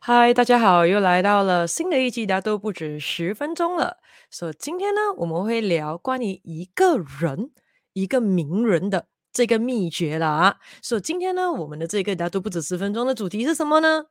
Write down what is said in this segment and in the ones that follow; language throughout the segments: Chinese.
嗨，大家好，又来到了新的一集，大家都不止十分钟了。所以今天呢，我们会聊关于一个人、一个名人的这个秘诀了啊。所以今天呢，我们的这个大家都不止十分钟的主题是什么呢？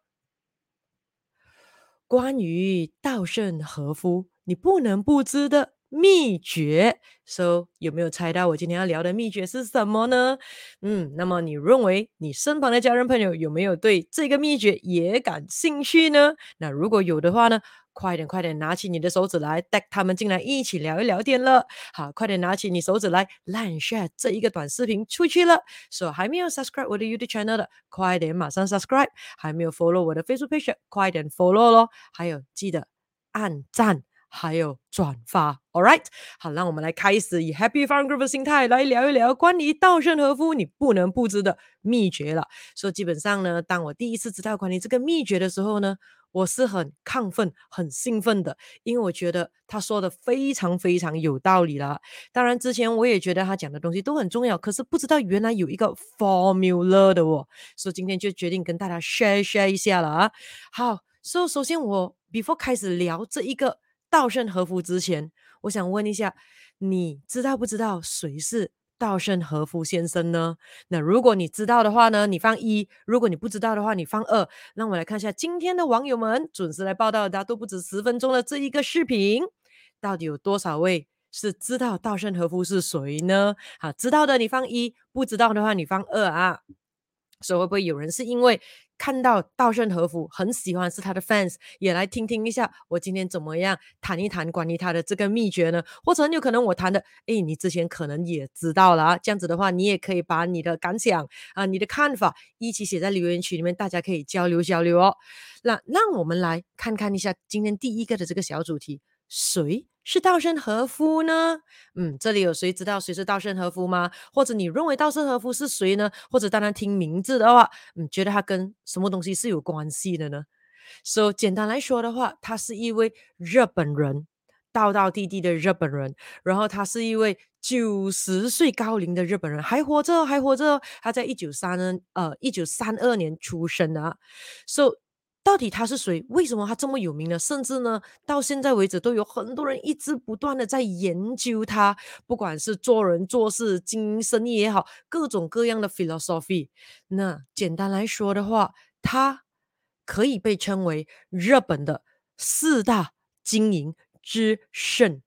关于稻盛和夫，你不能不知的。秘诀，So 有没有猜到我今天要聊的秘诀是什么呢？嗯，那么你认为你身旁的家人朋友有没有对这个秘诀也感兴趣呢？那如果有的话呢，快点快点拿起你的手指来，带他们进来一起聊一聊天了。好，快点拿起你手指来，Like share 这一个短视频出去了。So 还没有 subscribe 我的 YouTube channel 的，快点马上 subscribe。还没有 follow 我的 Facebook page，快点 follow 咯。还有记得按赞。还有转发，All right，好，让我们来开始以 Happy Fun Group 的心态来聊一聊关于稻盛和夫你不能不知的秘诀了。所以基本上呢，当我第一次知道关于这个秘诀的时候呢，我是很亢奋、很兴奋的，因为我觉得他说的非常非常有道理了。当然之前我也觉得他讲的东西都很重要，可是不知道原来有一个 formula 的哦，所以今天就决定跟大家 share share 一下了啊。好，所以首先我 before 开始聊这一个。稻盛和夫之前，我想问一下，你知道不知道谁是稻盛和夫先生呢？那如果你知道的话呢，你放一；如果你不知道的话，你放二。让我来看一下今天的网友们准时来报道，大家都不止十分钟的这一个视频，到底有多少位是知道稻盛和夫是谁呢？好，知道的你放一，不知道的话你放二啊。所以会不会有人是因为看到稻盛和夫很喜欢，是他的 fans，也来听听一下我今天怎么样谈一谈关于他的这个秘诀呢？或者很有可能我谈的，诶，你之前可能也知道了啊。这样子的话，你也可以把你的感想啊、你的看法一起写在留言区里面，大家可以交流交流哦。那让我们来看看一下今天第一个的这个小主题，谁是稻盛和夫呢？嗯，这里有谁知道谁是稻盛和夫吗？或者你认为稻盛和夫是谁呢？或者当然听名字的话，嗯，觉得他跟什么东西是有关系的呢？So 简单来说的话，他是一位日本人，道道地地的日本人。然后他是一位九十岁高龄的日本人，还活着，还活着。他在一九三呃一九三二年出生的啊。So 到底他是谁？为什么他这么有名呢？甚至呢，到现在为止都有很多人一直不断的在研究他，不管是做人做事、经营生意也好，各种各样的 philosophy。那简单来说的话，他可以被称为日本的四大经营之圣。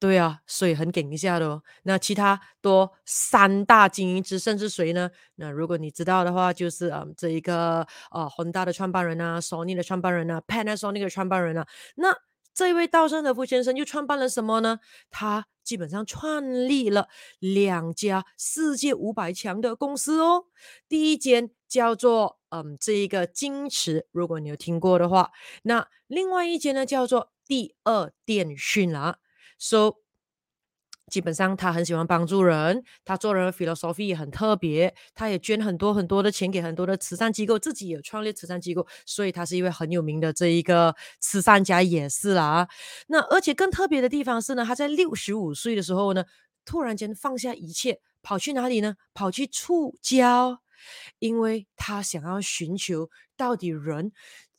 对啊，所以很顶一下的哦。那其他多三大经营之圣是谁呢？那如果你知道的话，就是嗯，这一个呃宏大的创办人啊，Sony 的创办人啊，Panasonic 的创办人啊。那这位稻盛和夫先生又创办了什么呢？他基本上创立了两家世界五百强的公司哦。第一间叫做嗯，这一个金驰，如果你有听过的话，那另外一间呢叫做第二电讯啊。So，基本上他很喜欢帮助人，他做人的 philosophy 也很特别，他也捐很多很多的钱给很多的慈善机构，自己也创立慈善机构，所以他是一位很有名的这一个慈善家也是啦。那而且更特别的地方是呢，他在六十五岁的时候呢，突然间放下一切，跑去哪里呢？跑去触礁，因为他想要寻求到底人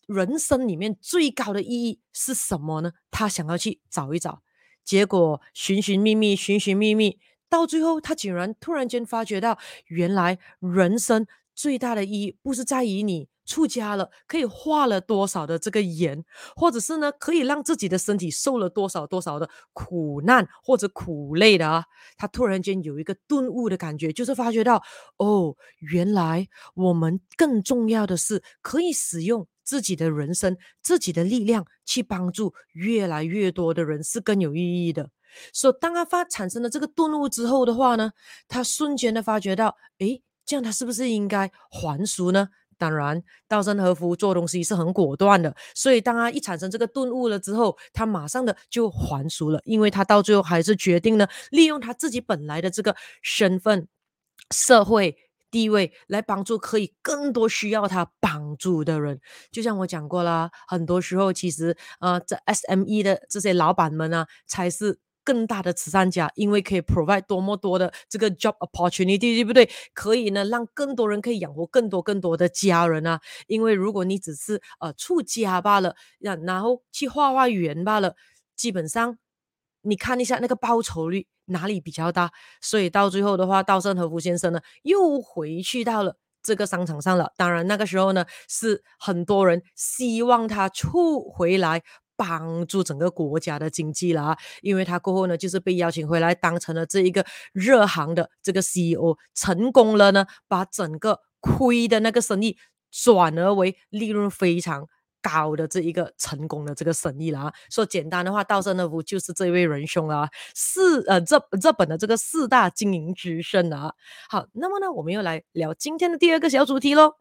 人生里面最高的意义是什么呢？他想要去找一找。结果寻寻觅觅，寻寻觅觅，到最后，他竟然突然间发觉到，原来人生最大的意义不是在于你出家了可以化了多少的这个盐，或者是呢可以让自己的身体受了多少多少的苦难或者苦累的啊。他突然间有一个顿悟的感觉，就是发觉到，哦，原来我们更重要的是可以使用。自己的人生，自己的力量去帮助越来越多的人是更有意义的。所以，当他发产生了这个顿悟之后的话呢，他瞬间的发觉到，诶，这样他是不是应该还俗呢？当然，稻盛和夫做东西是很果断的，所以当他一产生这个顿悟了之后，他马上的就还俗了，因为他到最后还是决定呢利用他自己本来的这个身份、社会。地位来帮助可以更多需要他帮助的人，就像我讲过啦，很多时候其实呃，这 SME 的这些老板们啊，才是更大的慈善家，因为可以 provide 多么多的这个 job opportunity，对不对？可以呢，让更多人可以养活更多更多的家人啊。因为如果你只是呃出家罢了，然后去画画园罢了，基本上你看一下那个报酬率哪里比较大。所以到最后的话，稻盛和夫先生呢又回去到了这个商场上了。当然那个时候呢，是很多人希望他出回来。帮助整个国家的经济啦，因为他过后呢，就是被邀请回来当成了这一个热行的这个 CEO，成功了呢，把整个亏的那个生意转而为利润非常高的这一个成功的这个生意啦。说简单的话，稻盛和夫就是这位仁兄啦，四呃这这本的这个四大经营之圣啊。好，那么呢，我们又来聊今天的第二个小主题喽。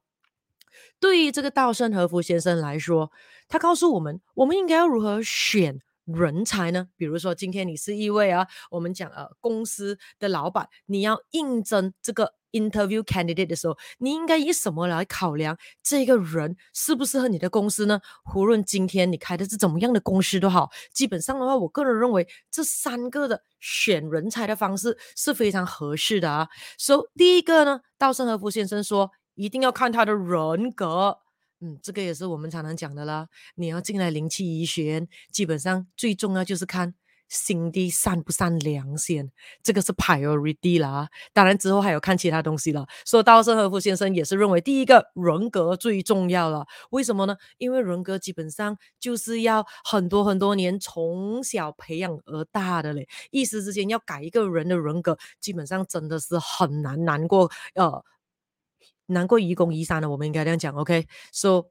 对于这个稻盛和夫先生来说，他告诉我们，我们应该要如何选人才呢？比如说，今天你是一位啊，我们讲呃公司的老板，你要应征这个 interview candidate 的时候，你应该以什么来考量这个人适不适合你的公司呢？无论今天你开的是怎么样的公司都好，基本上的话，我个人认为这三个的选人才的方式是非常合适的啊。所以第一个呢，稻盛和夫先生说。一定要看他的人格，嗯，这个也是我们常常讲的啦。你要进来灵气医学，基本上最重要就是看心地善不善良先，这个是 priority 啦。当然之后还有看其他东西了。所以稻盛和夫先生也是认为第一个人格最重要了。为什么呢？因为人格基本上就是要很多很多年从小培养而大的嘞。一时之间要改一个人的人格，基本上真的是很难难过，呃。难过愚公移山的，我们应该这样讲，OK？说、so,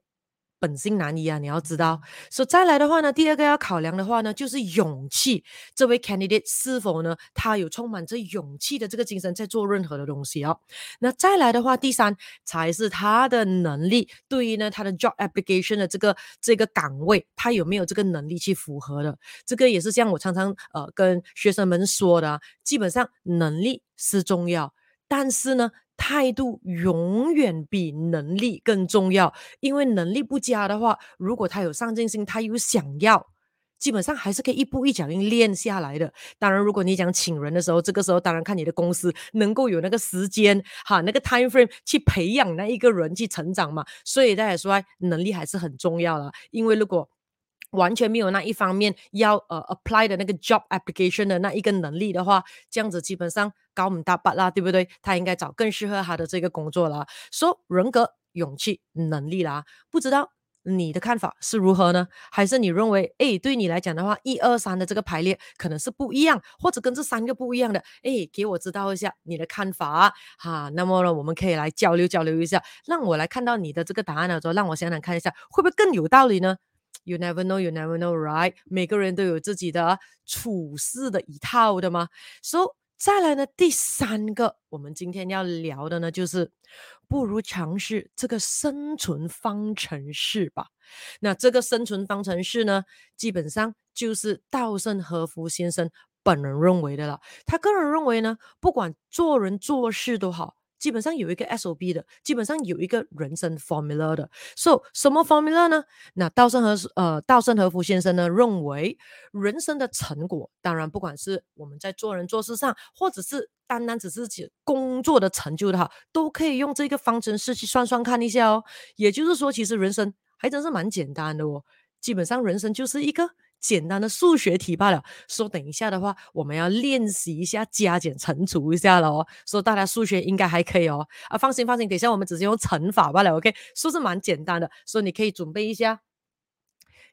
本性难移啊，你要知道。说、so, 再来的话呢，第二个要考量的话呢，就是勇气。这位 candidate 是否呢，他有充满着勇气的这个精神，在做任何的东西哦。那再来的话，第三才是他的能力，对于呢他的 job application 的这个这个岗位，他有没有这个能力去符合的？这个也是像我常常呃跟学生们说的，基本上能力是重要，但是呢。态度永远比能力更重要，因为能力不佳的话，如果他有上进心，他有想要，基本上还是可以一步一脚印练下来的。当然，如果你讲请人的时候，这个时候当然看你的公司能够有那个时间哈，那个 time frame 去培养那一个人去成长嘛。所以大家说，能力还是很重要的，因为如果完全没有那一方面要呃 apply 的那个 job application 的那一个能力的话，这样子基本上高唔搭八啦，对不对？他应该找更适合他的这个工作啦。说、so, 人格、勇气、能力啦，不知道你的看法是如何呢？还是你认为，哎，对你来讲的话，一二三的这个排列可能是不一样，或者跟这三个不一样的，哎，给我知道一下你的看法哈。那么呢，我们可以来交流交流一下，让我来看到你的这个答案的时候，让我想想看一下，会不会更有道理呢？You never know, you never know, right？每个人都有自己的处事的一套的嘛。So，再来呢，第三个，我们今天要聊的呢，就是不如尝试这个生存方程式吧。那这个生存方程式呢，基本上就是稻盛和夫先生本人认为的了。他个人认为呢，不管做人做事都好。基本上有一个 SOP 的，基本上有一个人生 formula 的。So 什么 formula 呢？那稻盛和呃稻盛和夫先生呢认为，人生的成果，当然不管是我们在做人做事上，或者是单单只是指工作的成就的话，都可以用这个方程式去算算看一下哦。也就是说，其实人生还真是蛮简单的哦。基本上人生就是一个。简单的数学题罢了。说等一下的话，我们要练习一下加减乘除一下了哦。说大家数学应该还可以哦。啊，放心放心，等一下我们只是用乘法罢了。OK，数是蛮简单的，说你可以准备一下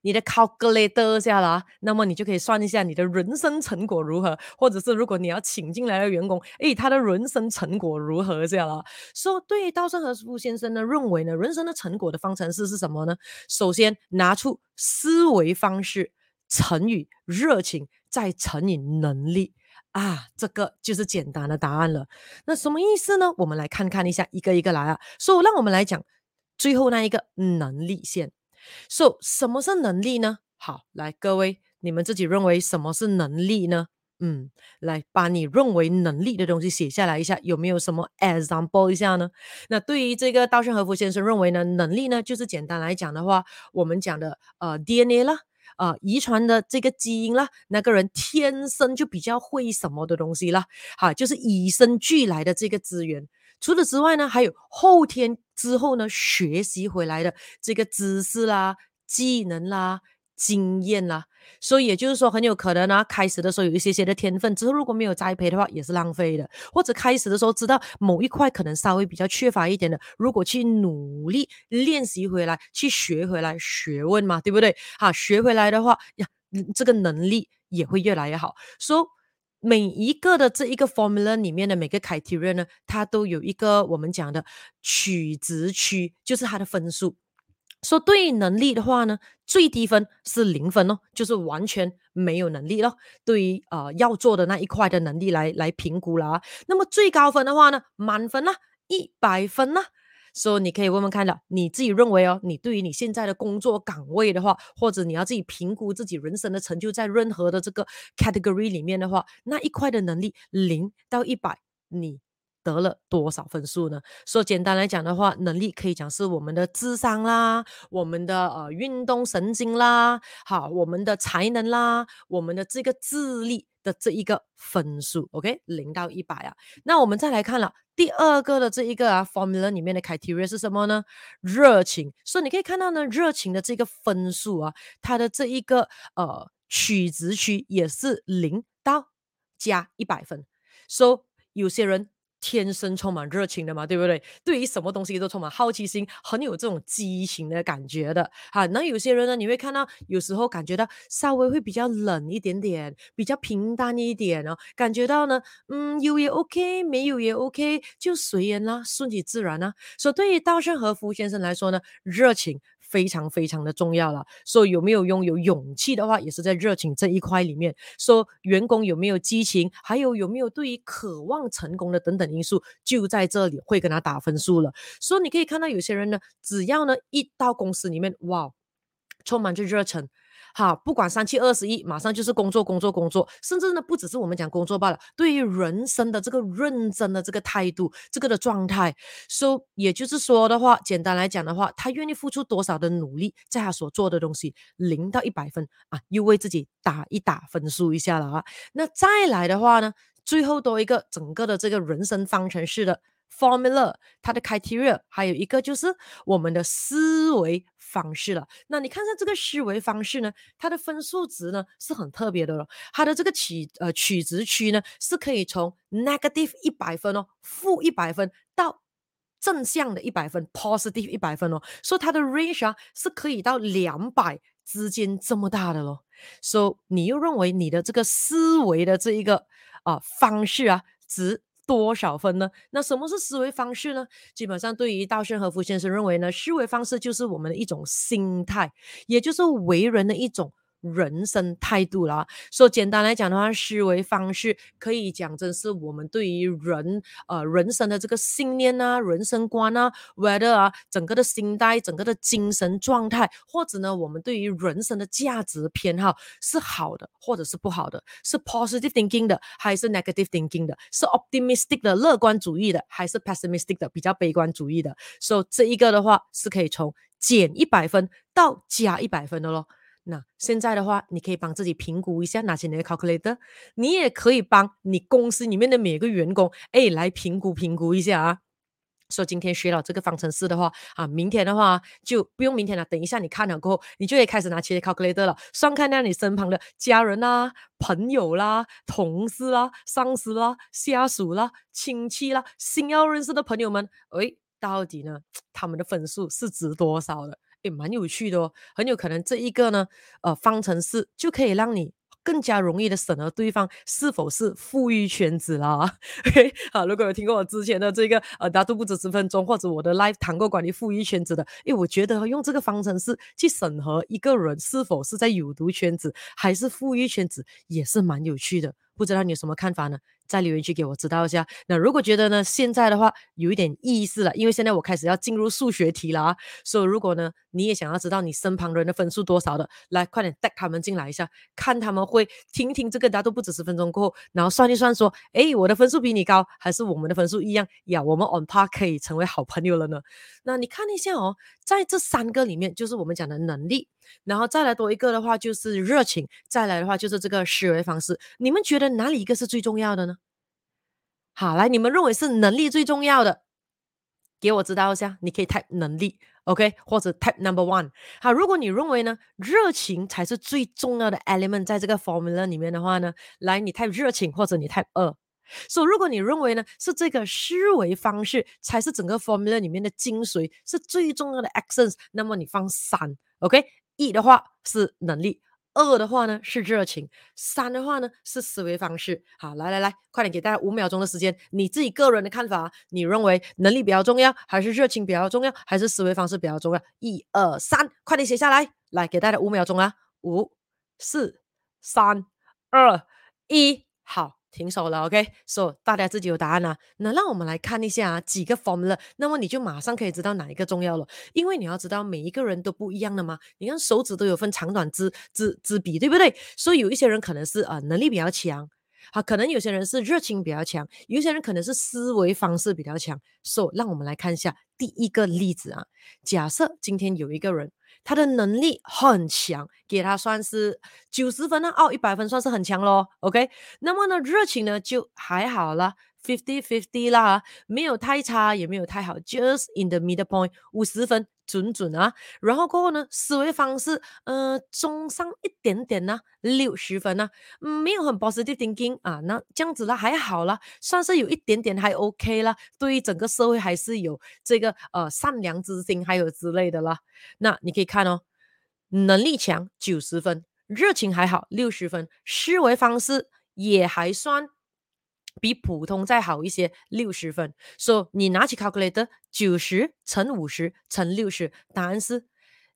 你的 calculator 下了。那么你就可以算一下你的人生成果如何，或者是如果你要请进来的员工，诶，他的人生成果如何这样了。说对于稻盛和夫先生呢，认为呢，人生的成果的方程式是什么呢？首先拿出思维方式。乘以热情，再乘以能力啊，这个就是简单的答案了。那什么意思呢？我们来看看一下，一个一个来啊。所以，让我们来讲最后那一个能力线。所以，什么是能力呢？好，来各位，你们自己认为什么是能力呢？嗯，来把你认为能力的东西写下来一下，有没有什么 example 一下呢？那对于这个稻盛和夫先生认为呢，能力呢，就是简单来讲的话，我们讲的呃 DNA 啦。啊、呃、遗传的这个基因啦，那个人天生就比较会什么的东西啦，哈，就是与生俱来的这个资源。除此之外呢，还有后天之后呢学习回来的这个知识啦、技能啦。经验啦，所以也就是说，很有可能呢、开始的时候有一些些的天分，之后如果没有栽培的话，也是浪费的。或者开始的时候知道某一块可能稍微比较缺乏一点的，如果去努力练习回来，去学回来学问嘛，对不对？好，学回来的话呀，这个能力也会越来越好。所以每一个的这一个 formula 里面的每个 criteria 呢，它都有一个我们讲的取值区，就是它的分数。说对于能力的话呢，最低分是零分哦，就是完全没有能力咯。对于呃要做的那一块的能力来来评估了啊。那么最高分的话呢，满分呢，一百分呢。所以你可以问问看了，你自己认为哦，你对于你现在的工作岗位的话，或者你要自己评估自己人生的成就，在任何的这个 category 里面的话，那一块的能力零到一百，你。得了多少分数呢？说简单来讲的话，能力可以讲是我们的智商啦，我们的呃运动神经啦，好，我们的才能啦，我们的这个智力的这一个分数，OK，零到一百啊。那我们再来看了第二个的这一个啊 formula 里面的 criteria 是什么呢？热情。所以你可以看到呢，热情的这个分数啊，它的这一个呃取值区也是零到加一百分。说、so, 有些人。天生充满热情的嘛，对不对？对于什么东西都充满好奇心，很有这种激情的感觉的。哈，那有些人呢，你会看到有时候感觉到稍微会比较冷一点点，比较平淡一点哦。感觉到呢，嗯，有也 OK，没有也 OK，就随缘啦，顺其自然啦。所以对于稻盛和夫先生来说呢，热情。非常非常的重要了。说有没有拥有勇气的话，也是在热情这一块里面。说员工有没有激情，还有有没有对于渴望成功的等等因素，就在这里会跟他打分数了。所以你可以看到有些人呢，只要呢一到公司里面，哇，充满着热忱。好，不管三七二十一，马上就是工作，工作，工作，甚至呢，不只是我们讲工作罢了。对于人生的这个认真的这个态度，这个的状态，so，也就是说的话，简单来讲的话，他愿意付出多少的努力，在他所做的东西，零到一百分啊，又为自己打一打分数一下了啊。那再来的话呢，最后多一个整个的这个人生方程式的。Formula，它的 criteria 还有一个就是我们的思维方式了。那你看看这个思维方式呢，它的分数值呢是很特别的了。它的这个取呃取值区呢是可以从 negative 一百分哦，负一百分到正向的一百分，positive 一百分哦。所以它的 range 啊是可以到两百之间这么大的咯。所以你又认为你的这个思维的这一个啊、方式啊值多少分呢？那什么是思维方式呢？基本上，对于稻盛和夫先生认为呢，思维方式就是我们的一种心态，也就是为人的一种。人生态度啦，说简单来讲的话，思维方式可以讲真是我们对于人呃人生的这个信念啊、人生观啊，whether 啊整个的心态、整个的精神状态，或者呢我们对于人生的价值偏好是好的，或者是不好的，是 positive thinking 的还是 negative thinking 的，是 optimistic 的乐观主义的还是 pessimistic 的比较悲观主义的，所以这一个的话是可以从减一百分到加一百分的咯。那现在的话，你可以帮自己评估一下，哪些你的 calculator，你也可以帮你公司里面的每个员工，哎，来评估评估一下啊。说今天学了这个方程式的话，啊，明天的话就不用明天了，等一下你看了过后，你就可以开始拿起你的 calculator 了，算看下你身旁的家人啦、朋友啦、同事啦、上司啦、下属啦、亲戚啦、新要认识的朋友们，哎，到底呢，他们的分数是值多少的？也蛮有趣的哦，很有可能这一个呢，呃，方程式就可以让你更加容易的审核对方是否是富裕圈子啦。OK，好，如果有听过我之前的这个呃，大都不止十分钟，或者我的 live 谈过关于富裕圈子的，诶，我觉得用这个方程式去审核一个人是否是在有毒圈子还是富裕圈子，也是蛮有趣的。不知道你有什么看法呢？在留言区给我知道一下。那如果觉得呢，现在的话有一点意思了，因为现在我开始要进入数学题了啊。所以如果呢，你也想要知道你身旁人的分数多少的，来快点带他们进来一下，看他们会听听这个，大都不止十分钟过后，然后算一算说，哎，我的分数比你高，还是我们的分数一样呀？我们 on par 可以成为好朋友了呢。那你看一下哦，在这三个里面，就是我们讲的能力，然后再来多一个的话就是热情，再来的话就是这个思维方式。你们觉得哪里一个是最重要的呢？好，来，你们认为是能力最重要的，给我知道一下。你可以 type 能力，OK，或者 type number one。好，如果你认为呢，热情才是最重要的 element 在这个 formula 里面的话呢，来，你 type 热情，或者你 type 二。所以，如果你认为呢，是这个思维方式才是整个 formula 里面的精髓，是最重要的 essence，那么你放三，OK，一的话是能力。二的话呢是热情，三的话呢是思维方式。好，来来来，快点给大家五秒钟的时间，你自己个人的看法，你认为能力比较重要，还是热情比较重要，还是思维方式比较重要？一二三，快点写下来，来给大家五秒钟啊，五、四、三、二、一，好。停手了，OK，so 大家自己有答案啊。那让我们来看一下啊，几个 formula，那么你就马上可以知道哪一个重要了。因为你要知道每一个人都不一样的嘛，你看手指都有分长短之之之比，对不对？所以有一些人可能是呃能力比较强，好，可能有些人是热情比较强，有些人可能是思维方式比较强。So 让我们来看一下第一个例子啊，假设今天有一个人。他的能力很强，给他算是九十分呢，哦，一百分算是很强咯。OK，那么呢，热情呢就还好啦，fifty fifty 啦，没有太差，也没有太好，just in the middle point，五十分。准准啊，然后过后呢，思维方式，呃，中上一点点呢，六十分呢，嗯，没有很 positive thinking 啊，那这样子啦，还好啦，算是有一点点还 OK 啦，对于整个社会还是有这个呃善良之心，还有之类的啦。那你可以看哦，能力强九十分，热情还好六十分，思维方式也还算。比普通再好一些，六十分。所以你拿起 calculator，九十乘五十乘六十，答案是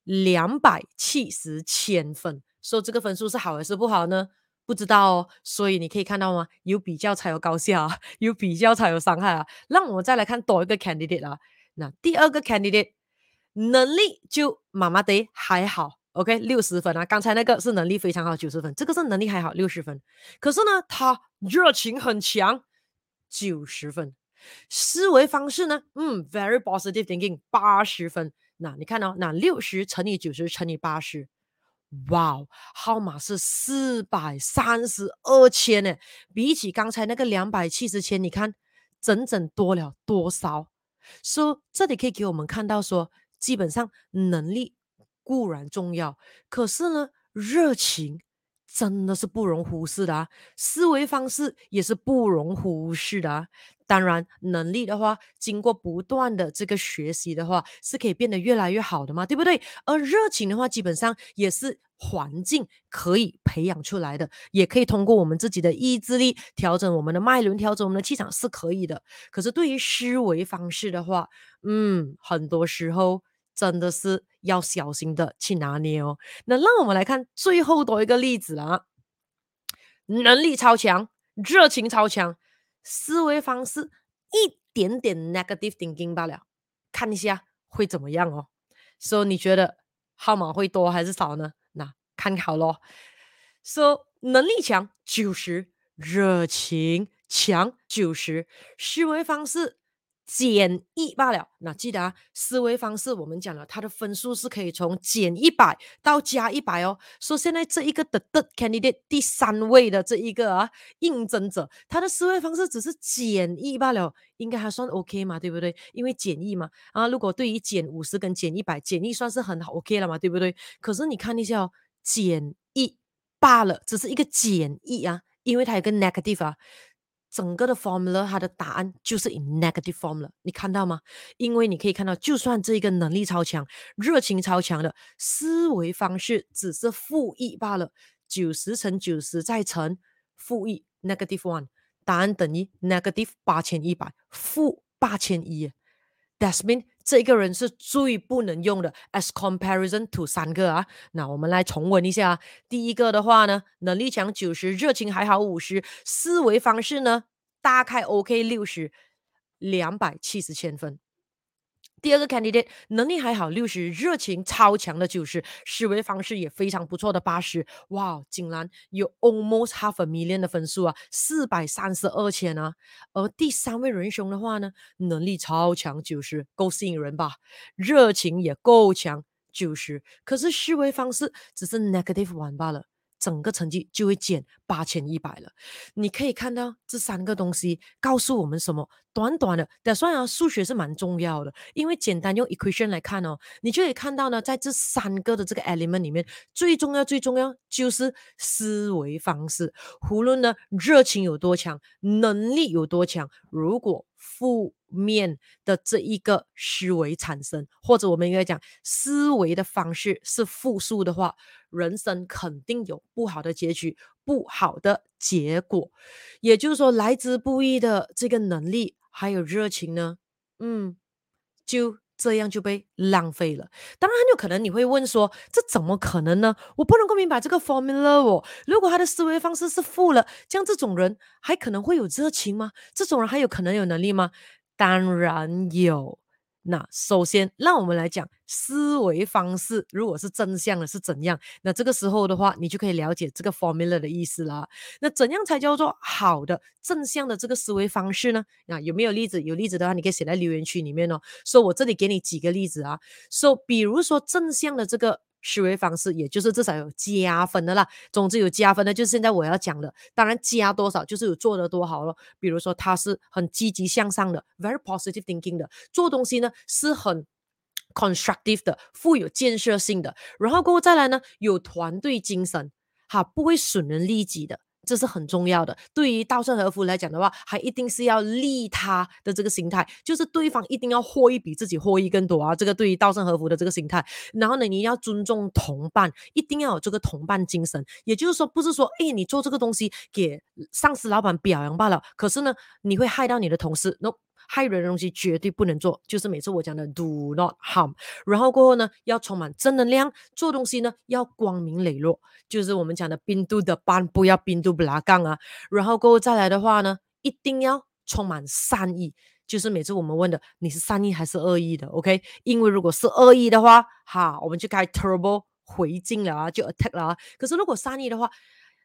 两百七十千分。所以这个分数是好还是不好呢？不知道哦。所以你可以看到吗？有比较才有高下啊，有比较才有伤害啊。让我们再来看多一个 candidate 啊。那第二个 candidate 能力就麻麻的还好。OK，六十分啊！刚才那个是能力非常好，九十分，这个是能力还好，六十分。可是呢，他热情很强，九十分。思维方式呢，嗯，very positive thinking，八十分。那你看哦，那六十乘以九十乘以八十，哇，号码是四百三十二千呢。比起刚才那个两百七十千，你看整整多了多少？说这里可以给我们看到说，基本上能力。固然重要，可是呢，热情真的是不容忽视的啊。思维方式也是不容忽视的啊。当然，能力的话，经过不断的这个学习的话，是可以变得越来越好的嘛，对不对？而热情的话，基本上也是环境可以培养出来的，也可以通过我们自己的意志力调整我们的脉轮，调整我们的气场是可以的。可是对于思维方式的话，嗯，很多时候。真的是要小心的去拿捏哦。那让我们来看最后多一个例子了。能力超强，热情超强，思维方式一点点 negative thinking 罢了。看一下会怎么样哦。所以你觉得号码会多还是少呢？那看好咯。说能力强九十，热情强九十，思维方式。减一罢了，那记得啊，思维方式我们讲了，它的分数是可以从减一百到加一百哦。说现在这一个的 third candidate 第三位的这一个啊应征者，他的思维方式只是减一罢了，应该还算 OK 嘛，对不对？因为减一嘛，啊，如果对于减五十跟减一百，减一算是很好 OK 了嘛，对不对？可是你看一下哦，减一罢了，只是一个减一啊，因为它有个 negative 啊。整个的 formula，它的答案就是 in negative form 了，你看到吗？因为你可以看到，就算这个能力超强、热情超强的思维方式只是负一罢了，九十乘九十再乘负一 negative one，答案等于 negative 八千一百，负八千一。That means 这个人是最不能用的，as comparison to 三个啊。那我们来重温一下，第一个的话呢，能力强九十，热情还好五十，思维方式呢大概 OK 六十，两百七十千分。第二个 candidate 能力还好六十，热情超强的九十，思维方式也非常不错的八十，哇，竟然有 almost half a million 的分数啊，四百三十二千啊。而第三位仁兄的话呢，能力超强九十，够吸引人吧？热情也够强九十，可是思维方式只是 negative one 罢了。整个成绩就会减八千一百了。你可以看到这三个东西告诉我们什么？短短的，但算啊，数学是蛮重要的，因为简单用 equation 来看哦，你就可以看到呢，在这三个的这个 element 里面，最重要、最重要就是思维方式。无论呢热情有多强，能力有多强，如果负面的这一个思维产生，或者我们应该讲思维的方式是负数的话，人生肯定有不好的结局，不好的结果。也就是说，来之不易的这个能力还有热情呢，嗯，就这样就被浪费了。当然，很有可能你会问说，这怎么可能呢？我不能够明白这个 formula 哦。如果他的思维方式是负了，像这种人还可能会有热情吗？这种人还有可能有能力吗？当然有。那首先，让我们来讲思维方式，如果是正向的，是怎样？那这个时候的话，你就可以了解这个 formula 的意思了。那怎样才叫做好的正向的这个思维方式呢？啊有没有例子？有例子的话，你可以写在留言区里面哦。说我这里给你几个例子啊。说，比如说正向的这个。思维方式，也就是至少有加分的啦。总之有加分的，就是现在我要讲的。当然加多少，就是有做的多好了。比如说他是很积极向上的，very positive thinking 的，做东西呢是很 constructive 的，富有建设性的。然后过后再来呢，有团队精神，哈，不会损人利己的。这是很重要的。对于稻盛和夫来讲的话，还一定是要利他的这个心态，就是对方一定要获益比自己获益更多啊。这个对于稻盛和夫的这个心态，然后呢，你要尊重同伴，一定要有这个同伴精神。也就是说，不是说，哎，你做这个东西给上司、老板表扬罢了，可是呢，你会害到你的同事。No。害人的东西绝对不能做，就是每次我讲的 do not harm。然后过后呢，要充满正能量，做东西呢要光明磊落，就是我们讲的边度的班，不要边度不拉杠啊。然后过后再来的话呢，一定要充满善意，就是每次我们问的你是善意还是恶意的，OK？因为如果是恶意的话，哈，我们就开 turbo 回敬了啊，就 attack 了啊。可是如果善意的话，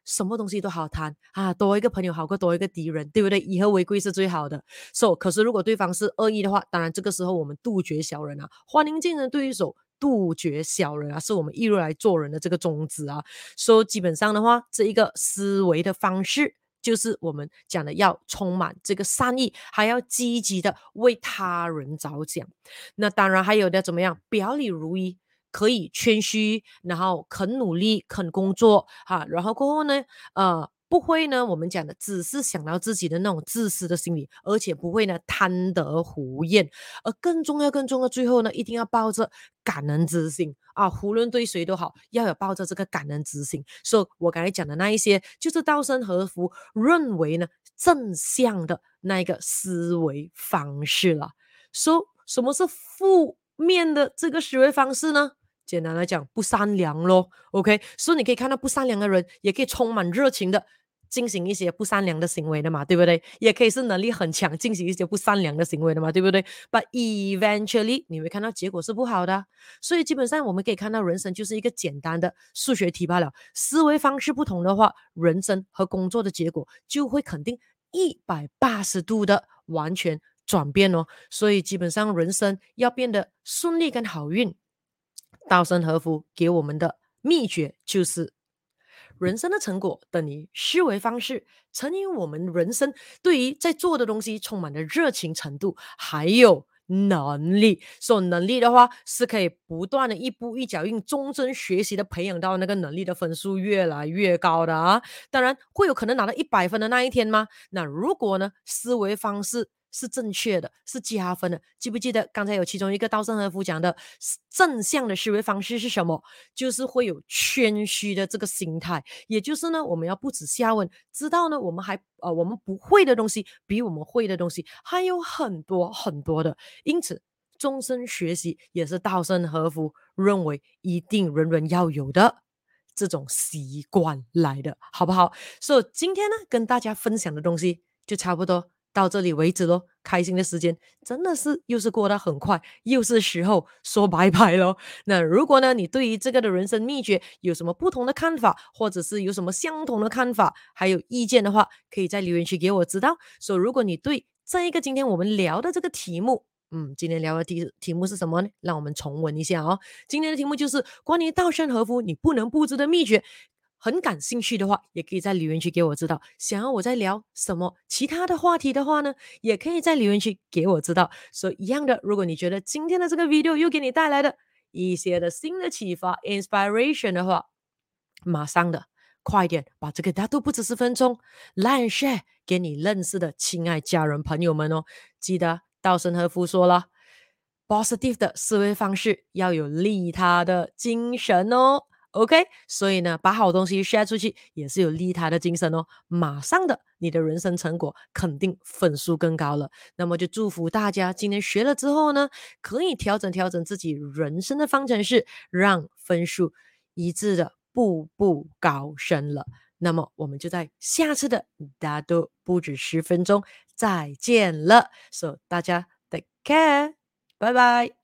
什么东西都好谈啊，多一个朋友好过多一个敌人，对不对？以和为贵是最好的。So，可是如果对方是恶意的话，当然这个时候我们杜绝小人啊，欢迎竞争对手，杜绝小人啊，是我们一路来做人的这个宗旨啊。So，基本上的话，这一个思维的方式就是我们讲的要充满这个善意，还要积极的为他人着想。那当然还有的怎么样，表里如一。可以谦虚，然后肯努力，肯工作，哈，然后过后呢，呃，不会呢，我们讲的只是想到自己的那种自私的心理，而且不会呢贪得无厌，而更重要、更重要，最后呢，一定要抱着感恩之心啊，无论对谁都好，要有抱着这个感恩之心。所以我刚才讲的那一些，就是稻盛和夫认为呢正向的那一个思维方式了。说、什么是负面的这个思维方式呢？简单来讲，不善良咯，OK，所以你可以看到不善良的人，也可以充满热情的进行一些不善良的行为的嘛，对不对？也可以是能力很强，进行一些不善良的行为的嘛，对不对？But eventually，你会看到结果是不好的。所以基本上我们可以看到，人生就是一个简单的数学题罢了。思维方式不同的话，人生和工作的结果就会肯定一百八十度的完全转变哦。所以基本上人生要变得顺利跟好运。稻盛和夫给我们的秘诀就是：人生的成果等于思维方式乘以我们人生对于在做的东西充满的热情程度，还有能力。说能力的话，是可以不断的一步一脚印、终身学习的培养到那个能力的分数越来越高的啊。当然会有可能拿到一百分的那一天吗？那如果呢，思维方式。是正确的，是加分的。记不记得刚才有其中一个稻盛和夫讲的正向的思维方式是什么？就是会有谦虚的这个心态，也就是呢，我们要不止下问，知道呢，我们还呃，我们不会的东西比我们会的东西还有很多很多的。因此，终身学习也是稻盛和夫认为一定人人要有的这种习惯来的，好不好？所以今天呢，跟大家分享的东西就差不多到这里为止喽。开心的时间真的是又是过得很快，又是时候说拜拜喽。那如果呢，你对于这个的人生秘诀有什么不同的看法，或者是有什么相同的看法，还有意见的话，可以在留言区给我知道。所以如果你对这一个今天我们聊的这个题目，嗯，今天聊的题题目是什么呢？让我们重温一下哦。今天的题目就是关于稻盛和夫你不能不知的秘诀。很感兴趣的话，也可以在留言区给我知道。想要我在聊什么其他的话题的话呢，也可以在留言区给我知道。所以一样的，如果你觉得今天的这个 video 又给你带来的一些的新的启发 inspiration 的话，马上的快点把这个大都不止十分钟 like share 给你认识的亲爱家人朋友们哦。记得稻盛和夫说了，positive 的思维方式要有利他的精神哦。OK，所以呢，把好东西 share 出去也是有利他的精神哦。马上的，你的人生成果肯定分数更高了。那么就祝福大家今天学了之后呢，可以调整调整自己人生的方程式，让分数一致的步步高升了。那么我们就在下次的大都不止十分钟再见了。So 大家 take care，拜拜。